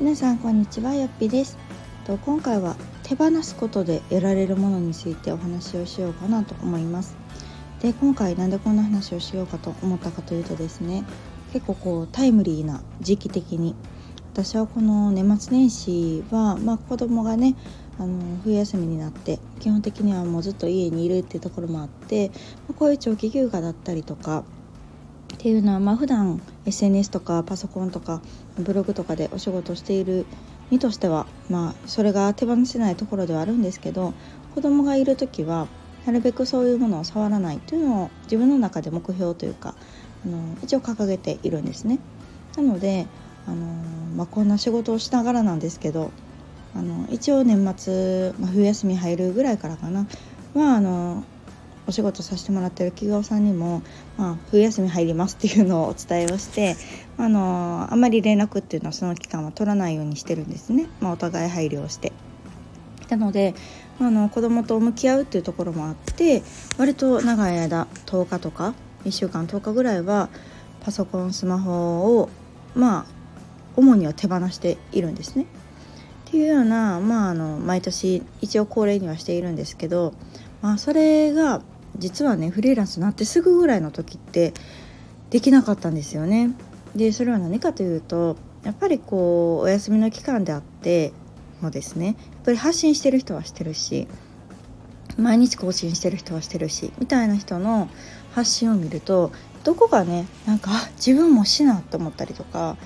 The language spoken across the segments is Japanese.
皆さんこんにちはよっぴです。と今回は手放すことで得られるものについてお話をしようかなと思います。で今回なんでこんな話をしようかと思ったかというとですね結構こうタイムリーな時期的に私はこの年末年始は、まあ、子供がねあの冬休みになって基本的にはもうずっと家にいるっていうところもあってこういう長期休暇だったりとかっていうのはまあ普段 SNS とかパソコンとかブログとかでお仕事している身としてはまあそれが手放せないところではあるんですけど子供がいる時はなるべくそういうものを触らないというのを自分の中で目標というかあの一応掲げているんですね。なのであの、まあ、こんな仕事をしながらなんですけどあの一応年末、まあ、冬休み入るぐらいからかなはあのお仕事させてもらってる企業さんにも、まあ、冬休み入りますっていうのをお伝えをしてあのあんまり連絡っていうのはその期間は取らないようにしてるんですね、まあ、お互い配慮をして。なのであの子供と向き合うっていうところもあって割と長い間10日とか1週間10日ぐらいはパソコンスマホをまあ主には手放しているんですね。っていうような、まあ、あの毎年一応恒例にはしているんですけど、まあ、それが実はねフリーランスになってすぐぐらいの時ってできなかったんですよね。でそれは何かというとやっぱりこうお休みの期間であってもですねやっぱり発信してる人はしてるし毎日更新してる人はしてるしみたいな人の発信を見るとどこかねなんか自分もしなと思ったりとか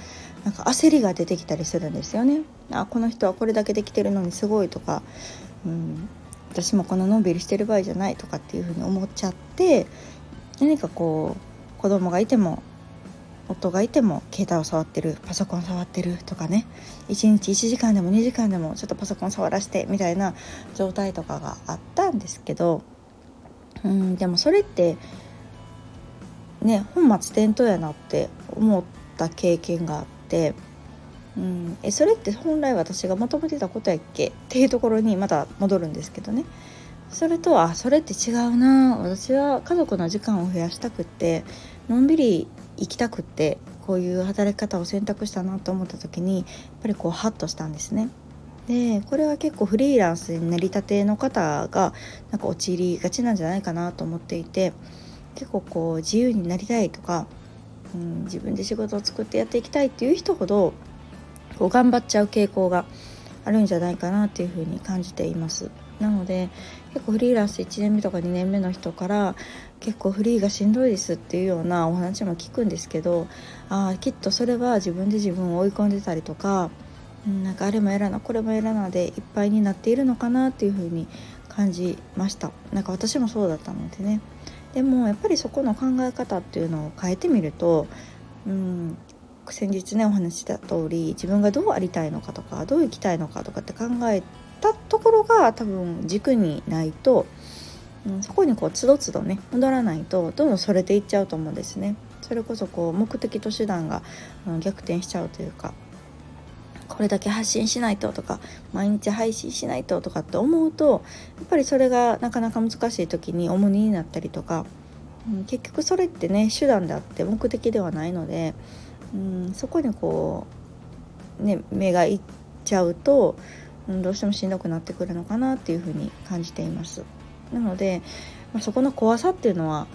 なんか焦りが出てきたりするんですよね。あこの人はこれだけできてるのにすごいとか、うん、私もこんなのんびりしてる場合じゃないとかっていうふうに思っちゃって何かこう子供がいても夫がいても携帯を触ってるパソコン触ってるとかね。1日1時間でも2時間でもちょっとパソコン触らせてみたいな状態とかがあったんですけどうんでもそれってね本末転倒やなって思った経験があって、うん、えそれって本来私が求めてたことやっけ？っていうところにまた戻るんですけどね。それとはそれって違うな。私は家族の時間を増やしたくってのんびり生きたくってこういう働き方を選択したなと思った時にやっぱりこうハッとしたんですね。でこれは結構フリーランスになりたての方がなんか陥りがちなんじゃないかなと思っていて結構こう自由になりたいとか、うん、自分で仕事を作ってやっていきたいっていう人ほどこう頑張っちゃう傾向があるんじゃないかなっていうふうに感じています。なので結構フリーランス1年目とか2年目の人から結構フリーがしんどいですっていうようなお話も聞くんですけどああきっとそれは自分で自分を追い込んでたりとか、なんかあれもやらなこれもやらなでいっぱいになっているのかなっていうふうに感じましたなんか私もそうだったのでねでもやっぱりそこの考え方っていうのを変えてみると、うん、先日ねお話した通り自分がどうありたいのかとかどう生きたいのかとかって考えたところが多分軸にないと、うん、そこにこうつどつどね戻らないとどんどんそれていっちゃうと思うんですね。それこそこう目的と手段が、うん、逆転しちゃうというかこれだけ発信しないととか毎日配信しないととかって思うとやっぱりそれがなかなか難しい時に重荷になったりとか、うん、結局それってね手段であって目的ではないので、うん、そこにこうね目がいっちゃうと、うん、どうしてもしんどくなってくるのかなっていうふうに感じています。なので、まあ、そこの怖さっていうのは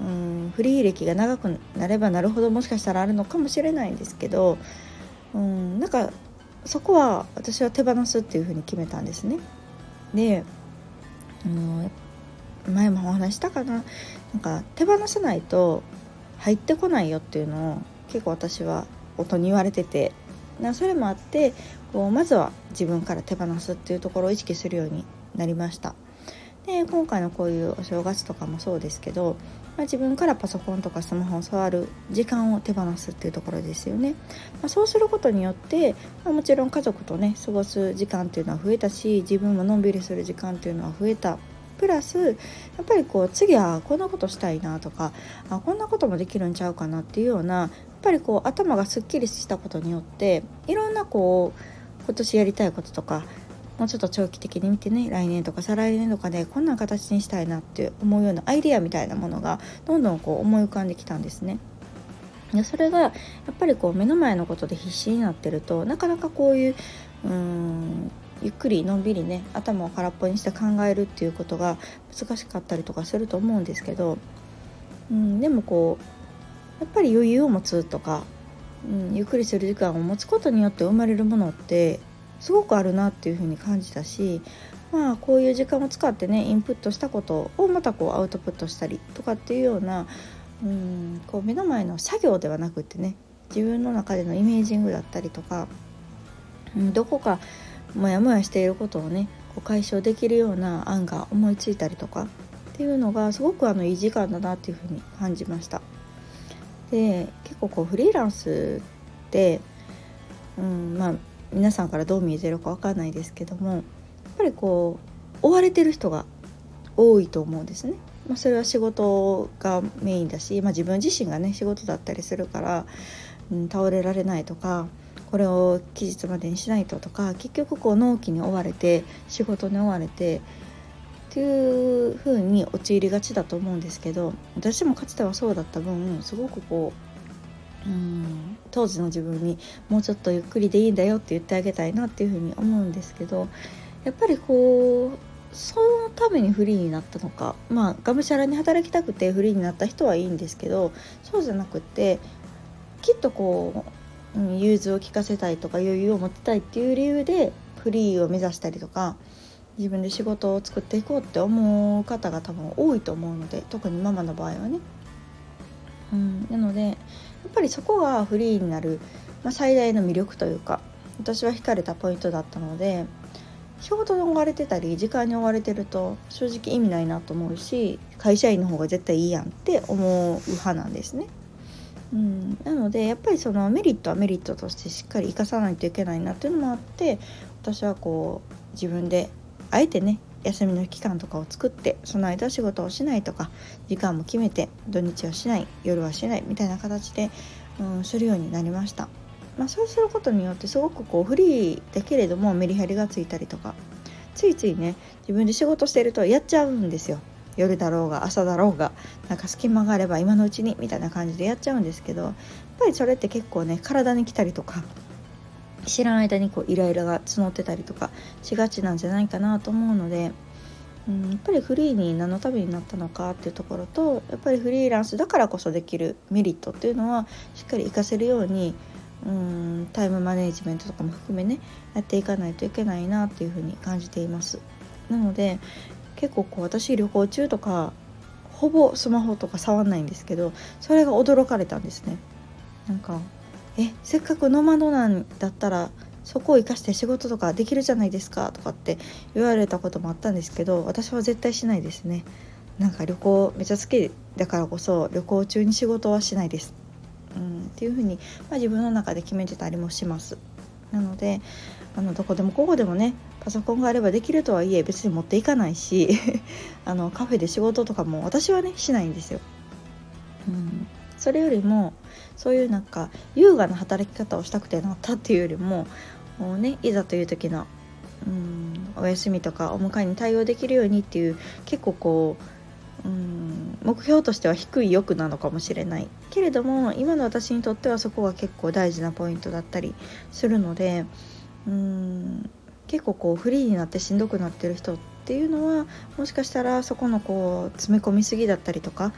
うんフリー歴が長くなればなるほどもしかしたらあるのかもしれないんですけど、うん、なんかそこは私は手放すっていうふうに決めたんですね。であの前もお話したかななんか手放さないと入ってこないよっていうのを結構私は音に言われててそれもあってこうまずは自分から手放すっていうところを意識するようになりました。で今回のこういうお正月とかもそうですけど、まあ、自分からパソコンとかスマホを触る時間を手放すっていうところですよね、まあ、そうすることによって、まあ、もちろん家族とね過ごす時間っていうのは増えたし自分ものんびりする時間っていうのは増えたプラスやっぱりこう次はこんなことしたいなとかあこんなこともできるんちゃうかなっていうようなぱりこう頭がすっきりしたことによっていろんなこう今年やりたいこととかもうちょっと長期的に見てね来年とか再来年とかでこんな形にしたいなって思うようなアイデアみたいなものがどんどんこう思い浮かんできたんですね。でそれがやっぱりこう目の前のことで必死になってるとなかなかこういううーんゆっくりのんびりね頭を空っぽにして考えるっていうことが難しかったりとかすると思うんですけど、うん、でもこうやっぱり余裕を持つとか、うん、ゆっくりする時間を持つことによって生まれるものってすごくあるなっていうふうに感じたしまあこういう時間を使ってねインプットしたことをまたこうアウトプットしたりとかっていうようなうんこう目の前の作業ではなくってね自分の中でのイメージングだったりとか、うん、どこかモヤモヤしていることをねこう解消できるような案が思いついたりとかっていうのがすごくあのいい時間だなっていうふうに感じました。で結構こうフリーランスって、うんまあ、皆さんからどう見えてるか分かんないですけどもやっぱりこう追われてる人が多いと思うんですね。まあ、それは仕事がメインだし、まあ、自分自身がね仕事だったりするから、うん、倒れられないとかこれを期日までにしないととか結局こう納期に追われて仕事に追われていう風に陥りがちだと思うんですけど私もかつてはそうだった分すごくこううん当時の自分にもうちょっとゆっくりでいいんだよって言ってあげたいなっていう風に思うんですけどやっぱりこうそのためにフリーになったのかまあがむしゃらに働きたくてフリーになった人はいいんですけどそうじゃなくってきっとこう、融通を利かせたいとか余裕を持ってたいっていう理由でフリーを目指したりとか自分で仕事を作っていこうって思う方が多分多いと思うので特にママの場合はね。うん、なのでやっぱりそこがフリーになる、まあ、最大の魅力というか私は惹かれたポイントだったので仕事に追われてたり時間に追われてると正直意味ないなと思うし会社員の方が絶対いいやんって思う派なんですね。うん、なのでやっぱりそのメリットはメリットとしてしっかり生かさないといけないなっていうのもあって私はこう自分であえてね休みの期間とかを作ってその間仕事をしないとか時間も決めて土日はしない夜はしないみたいな形で、うん、するようになりました。まあ、そうすることによってすごくこうフリーだけれどもメリハリがついたりとかついついね自分で仕事してるとやっちゃうんですよ夜だろうが朝だろうがなんか隙間があれば今のうちにみたいな感じでやっちゃうんですけどやっぱりそれって結構ね体に来たりとか知らん間にこうイライラが募ってたりとかしがちなんじゃないかなと思うので、うん、やっぱりフリーに何のためになったのかっていうところとやっぱりフリーランスだからこそできるメリットっていうのはしっかり活かせるようにうんタイムマネジメントとかも含めねやっていかないといけないなっていうふうに感じています。なので結構こう私旅行中とかほぼスマホとか触んないんですけどそれが驚かれたんですね。なんかえせっかくノマドなんだったらそこを生かして仕事とかできるじゃないですかとかって言われたこともあったんですけど私は絶対しないですねなんか旅行めちゃ好きだからこそ旅行中に仕事はしないですうん、っていうふうに、まあ、自分の中で決めてたりもします。なのであのどこでもここでもねパソコンがあればできるとはいえ別に持っていかないし あのカフェで仕事とかも私はねしないんですよ。うん、それよりもそういうなんか優雅な働き方をしたくてなったっていうよりももうねいざという時のうんお休みとかお迎えに対応できるようにっていう結構こううん目標としては低い欲なのかもしれない。けれども今の私にとってはそこが結構大事なポイントだったりするのでうん結構こうフリーになってしんどくなってる人っていうのはもしかしたらそこのこう詰め込みすぎだったりとか、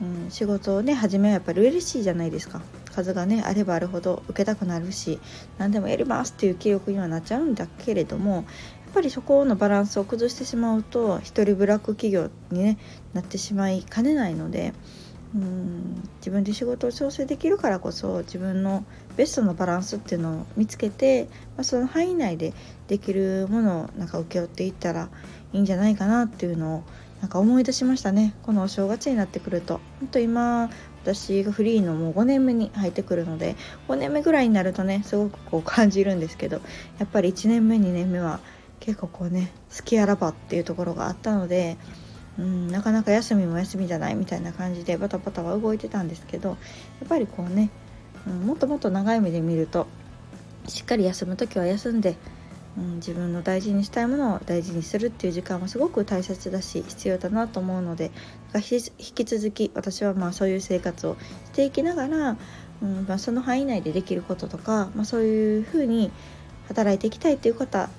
うん、仕事をね始めはやっぱり嬉しいじゃないですか。数がねあればあるほど受けたくなるし何でもやりますっていう記憶にはなっちゃうんだけれどもやっぱりそこのバランスを崩してしまうと一人ブラック企業に、ね、なってしまいかねないのでうん自分で仕事を調整できるからこそ自分のベストのバランスっていうのを見つけて、まあ、その範囲内でできるものをなんか請け負っていったらいいんじゃないかなっていうのをなんか思い出しましたねこのお正月になってくると。本当今私がフリーのもう5年目に入ってくるので5年目ぐらいになるとねすごくこう感じるんですけどやっぱり1年目2年目は結構こうね好きあらばっていうところがあったので、うん、なかなか休みも休みじゃないみたいな感じでバタバタは動いてたんですけどやっぱりこうね、うん、もっともっと長い目で見るとしっかり休む時は休んでうん、自分の大事にしたいものを大事にするっていう時間はすごく大切だし必要だなと思うので引き続き私はまあそういう生活をしていきながら、うんまあ、その範囲内でできることとか、まあ、そういうふうに働いていきたいっていう方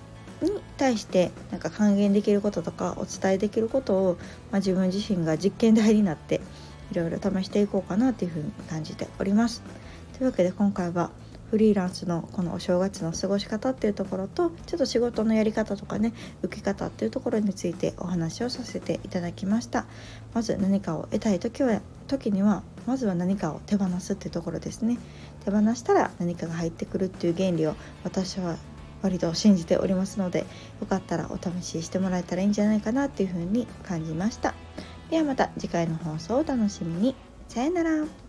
に対してなんか還元できることとかお伝えできることを、まあ、自分自身が実験台になっていろいろ試していこうかなというふうに感じております。というわけで今回はフリーランスのこのお正月の過ごし方っていうところとちょっと仕事のやり方とかね受け方っていうところについてお話をさせていただきました。まず何かを得たい時は時にはまずは何かを手放すっていうところですね。手放したら何かが入ってくるっていう原理を私は割と信じておりますのでよかったらお試ししてもらえたらいいんじゃないかなっていうふうに感じました。ではまた次回の放送をお楽しみに。さよなら。